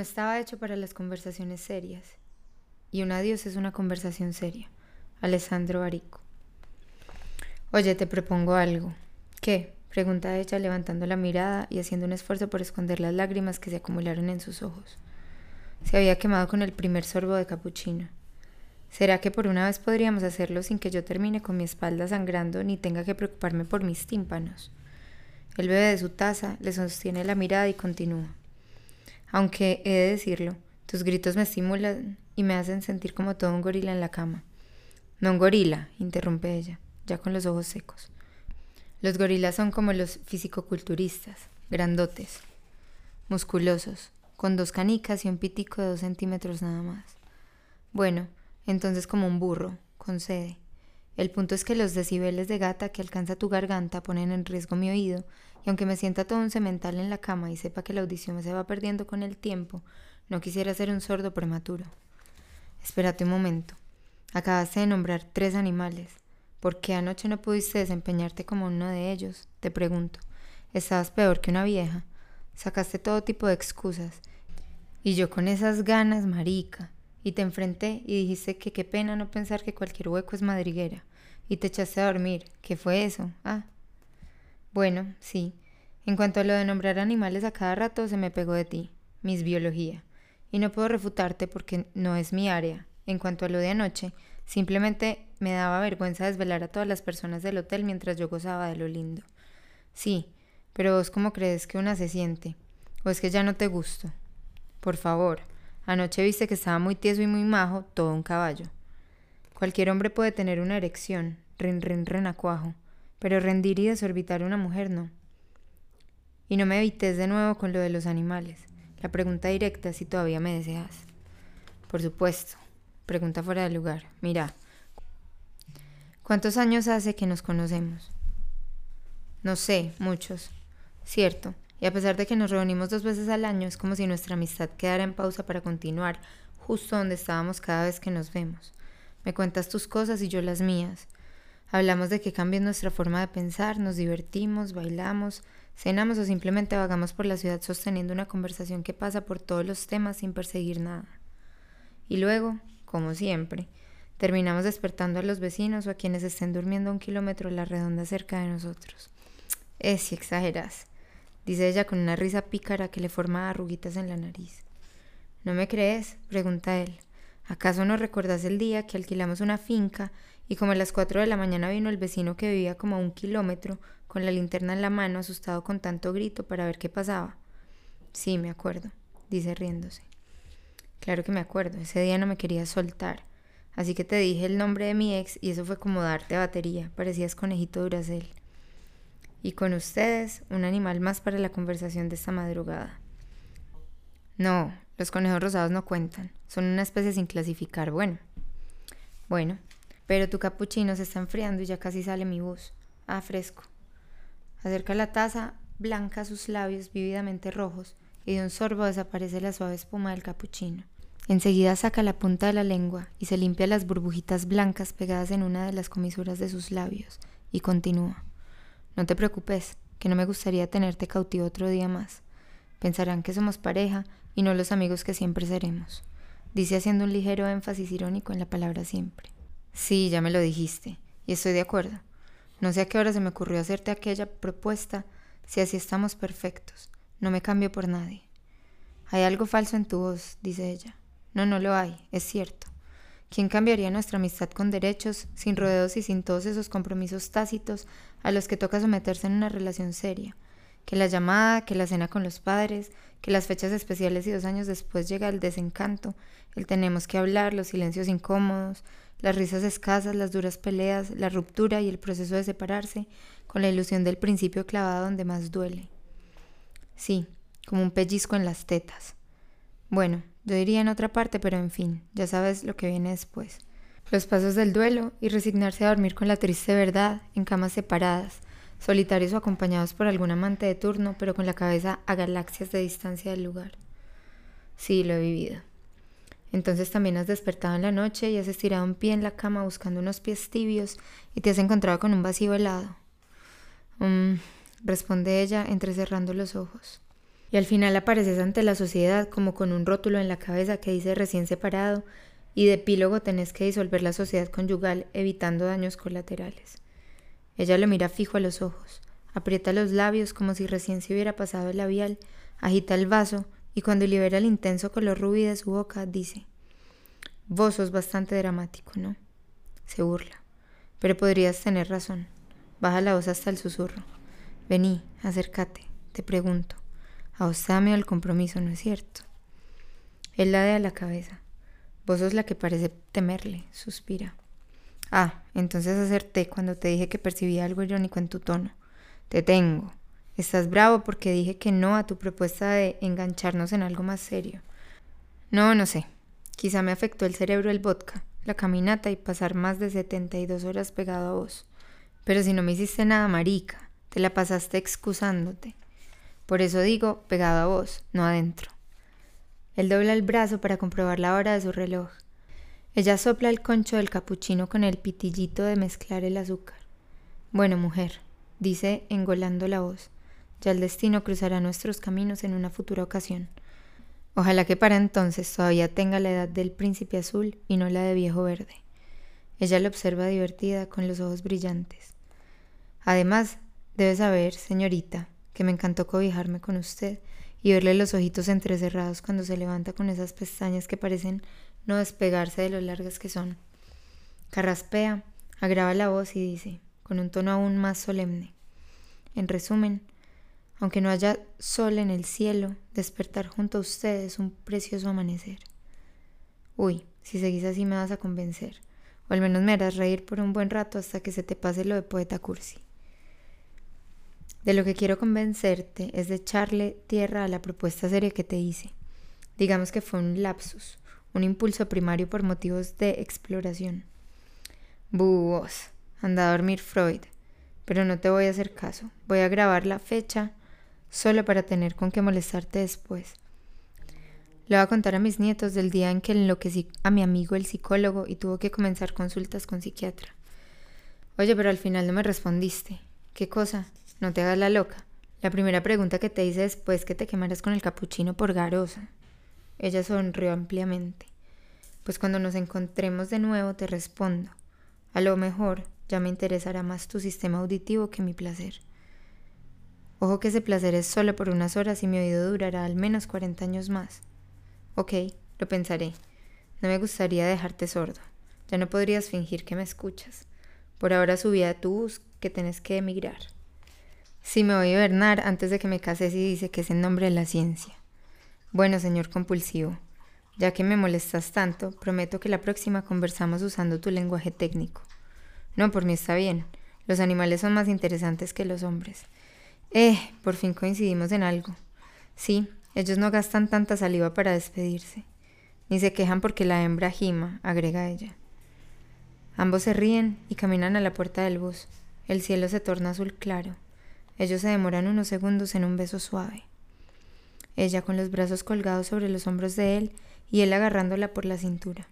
No estaba hecho para las conversaciones serias. Y un adiós es una conversación seria. Alessandro Barico. Oye, te propongo algo. ¿Qué? pregunta ella levantando la mirada y haciendo un esfuerzo por esconder las lágrimas que se acumularon en sus ojos. Se había quemado con el primer sorbo de capuchino. ¿Será que por una vez podríamos hacerlo sin que yo termine con mi espalda sangrando ni tenga que preocuparme por mis tímpanos? Él bebe de su taza, le sostiene la mirada y continúa. Aunque he de decirlo, tus gritos me estimulan y me hacen sentir como todo un gorila en la cama. No un gorila, interrumpe ella, ya con los ojos secos. Los gorilas son como los fisicoculturistas, grandotes, musculosos, con dos canicas y un pitico de dos centímetros nada más. Bueno, entonces como un burro, concede. El punto es que los decibeles de gata que alcanza tu garganta ponen en riesgo mi oído, y aunque me sienta todo un cemental en la cama y sepa que la audición se va perdiendo con el tiempo, no quisiera ser un sordo prematuro. Espérate un momento. Acabaste de nombrar tres animales. ¿Por qué anoche no pudiste desempeñarte como uno de ellos? Te pregunto. Estabas peor que una vieja. Sacaste todo tipo de excusas. Y yo con esas ganas, marica. Y te enfrenté y dijiste que qué pena no pensar que cualquier hueco es madriguera. Y te echaste a dormir. ¿Qué fue eso? Ah. Bueno, sí. En cuanto a lo de nombrar animales a cada rato, se me pegó de ti. Mis biología. Y no puedo refutarte porque no es mi área. En cuanto a lo de anoche, simplemente me daba vergüenza desvelar a todas las personas del hotel mientras yo gozaba de lo lindo. Sí, pero vos cómo crees que una se siente? ¿O es que ya no te gusto? Por favor, Anoche viste que estaba muy tieso y muy majo, todo un caballo. Cualquier hombre puede tener una erección, rin rin renacuajo, pero rendir y desorbitar a una mujer no. Y no me evites de nuevo con lo de los animales. La pregunta directa si todavía me deseas. Por supuesto. Pregunta fuera de lugar. Mira. ¿Cuántos años hace que nos conocemos? No sé, muchos. Cierto. Y a pesar de que nos reunimos dos veces al año, es como si nuestra amistad quedara en pausa para continuar justo donde estábamos cada vez que nos vemos. Me cuentas tus cosas y yo las mías. Hablamos de que cambia nuestra forma de pensar, nos divertimos, bailamos, cenamos o simplemente vagamos por la ciudad sosteniendo una conversación que pasa por todos los temas sin perseguir nada. Y luego, como siempre, terminamos despertando a los vecinos o a quienes estén durmiendo a un kilómetro a la redonda cerca de nosotros. Es si exageras dice ella con una risa pícara que le forma arruguitas en la nariz. ¿No me crees? pregunta él. ¿Acaso no recuerdas el día que alquilamos una finca y como a las cuatro de la mañana vino el vecino que vivía como a un kilómetro con la linterna en la mano asustado con tanto grito para ver qué pasaba? Sí, me acuerdo, dice riéndose. Claro que me acuerdo, ese día no me querías soltar, así que te dije el nombre de mi ex y eso fue como darte batería, parecías conejito duracel y con ustedes un animal más para la conversación de esta madrugada. No, los conejos rosados no cuentan, son una especie sin clasificar, bueno. Bueno, pero tu capuchino se está enfriando y ya casi sale mi voz. Ah, fresco. Acerca la taza blanca sus labios vívidamente rojos y de un sorbo desaparece la suave espuma del capuchino. Enseguida saca la punta de la lengua y se limpia las burbujitas blancas pegadas en una de las comisuras de sus labios y continúa. No te preocupes, que no me gustaría tenerte cautivo otro día más. Pensarán que somos pareja y no los amigos que siempre seremos. Dice haciendo un ligero énfasis irónico en la palabra siempre. Sí, ya me lo dijiste, y estoy de acuerdo. No sé a qué hora se me ocurrió hacerte aquella propuesta, si así estamos perfectos. No me cambio por nadie. Hay algo falso en tu voz, dice ella. No, no lo hay, es cierto. ¿Quién cambiaría nuestra amistad con derechos, sin rodeos y sin todos esos compromisos tácitos a los que toca someterse en una relación seria? Que la llamada, que la cena con los padres, que las fechas especiales y dos años después llega el desencanto, el tenemos que hablar, los silencios incómodos, las risas escasas, las duras peleas, la ruptura y el proceso de separarse, con la ilusión del principio clavado donde más duele. Sí, como un pellizco en las tetas. Bueno, yo diría en otra parte, pero en fin, ya sabes lo que viene después. Los pasos del duelo y resignarse a dormir con la triste verdad en camas separadas, solitarios o acompañados por algún amante de turno, pero con la cabeza a galaxias de distancia del lugar. Sí, lo he vivido. Entonces también has despertado en la noche y has estirado un pie en la cama buscando unos pies tibios y te has encontrado con un vacío helado. Mm, responde ella entrecerrando los ojos. y al final apareces ante la sociedad como con un rótulo en la cabeza que dice recién separado y de epílogo tenés que disolver la sociedad conyugal evitando daños colaterales. Ella lo mira fijo a los ojos, aprieta los labios como si recién se hubiera pasado el labial, agita el vaso y cuando libera el intenso color rubí de su boca dice, Vos sos bastante dramático, ¿no? Se burla. Pero podrías tener razón. Baja la voz hasta el susurro. Vení, acércate, te pregunto. A vos te el compromiso, ¿no es cierto? Él ladea la cabeza. Vos sos la que parece temerle, suspira. Ah, entonces acerté cuando te dije que percibía algo irónico en tu tono. Te tengo. Estás bravo porque dije que no a tu propuesta de engancharnos en algo más serio. No, no sé. Quizá me afectó el cerebro el vodka, la caminata y pasar más de 72 horas pegado a vos. Pero si no me hiciste nada, marica, te la pasaste excusándote. Por eso digo pegado a vos, no adentro. Él dobla el brazo para comprobar la hora de su reloj. Ella sopla el concho del capuchino con el pitillito de mezclar el azúcar. Bueno, mujer, dice engolando la voz, ya el destino cruzará nuestros caminos en una futura ocasión. Ojalá que para entonces todavía tenga la edad del príncipe azul y no la de viejo verde. Ella lo observa divertida con los ojos brillantes. Además, debe saber, señorita, que me encantó cobijarme con usted y verle los ojitos entrecerrados cuando se levanta con esas pestañas que parecen no despegarse de lo largas que son. Carraspea, agrava la voz y dice, con un tono aún más solemne. En resumen, aunque no haya sol en el cielo, despertar junto a usted es un precioso amanecer. Uy, si seguís así me vas a convencer, o al menos me harás reír por un buen rato hasta que se te pase lo de poeta cursi. De lo que quiero convencerte es de echarle tierra a la propuesta seria que te hice. Digamos que fue un lapsus, un impulso primario por motivos de exploración. Búhos, anda a dormir Freud, pero no te voy a hacer caso. Voy a grabar la fecha solo para tener con qué molestarte después. Le voy a contar a mis nietos del día en que enloquecí a mi amigo el psicólogo y tuvo que comenzar consultas con psiquiatra. Oye, pero al final no me respondiste. ¿Qué cosa? No te hagas la loca. La primera pregunta que te hice después que te quemaras con el capuchino por garosa. Ella sonrió ampliamente. Pues cuando nos encontremos de nuevo te respondo. A lo mejor ya me interesará más tu sistema auditivo que mi placer. Ojo que ese placer es solo por unas horas y mi oído durará al menos 40 años más. Ok, lo pensaré. No me gustaría dejarte sordo. Ya no podrías fingir que me escuchas. Por ahora subí a tu bus que tenés que emigrar. Sí, me voy a Bernard antes de que me cases y dice que es en nombre de la ciencia. Bueno, señor compulsivo, ya que me molestas tanto, prometo que la próxima conversamos usando tu lenguaje técnico. No, por mí está bien. Los animales son más interesantes que los hombres. Eh, por fin coincidimos en algo. Sí, ellos no gastan tanta saliva para despedirse. Ni se quejan porque la hembra gima, agrega ella. Ambos se ríen y caminan a la puerta del bus. El cielo se torna azul claro. Ellos se demoran unos segundos en un beso suave. Ella con los brazos colgados sobre los hombros de él y él agarrándola por la cintura.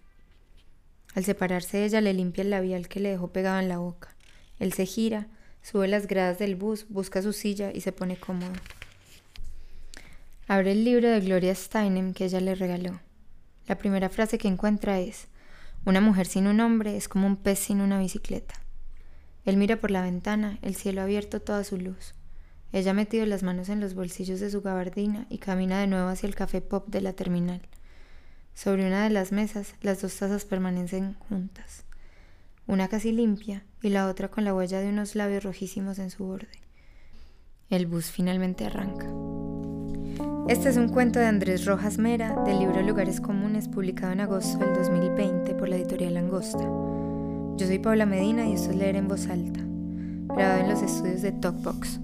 Al separarse ella le limpia el labial que le dejó pegado en la boca. Él se gira, Sube las gradas del bus, busca su silla y se pone cómodo. Abre el libro de Gloria Steinem que ella le regaló. La primera frase que encuentra es, una mujer sin un hombre es como un pez sin una bicicleta. Él mira por la ventana, el cielo abierto toda su luz. Ella ha metido las manos en los bolsillos de su gabardina y camina de nuevo hacia el café pop de la terminal. Sobre una de las mesas, las dos tazas permanecen juntas una casi limpia y la otra con la huella de unos labios rojísimos en su borde. El bus finalmente arranca. Este es un cuento de Andrés Rojas Mera del libro Lugares Comunes publicado en agosto del 2020 por la editorial Angosta. Yo soy Paula Medina y esto es Leer en Voz Alta, grabado en los estudios de Talkbox.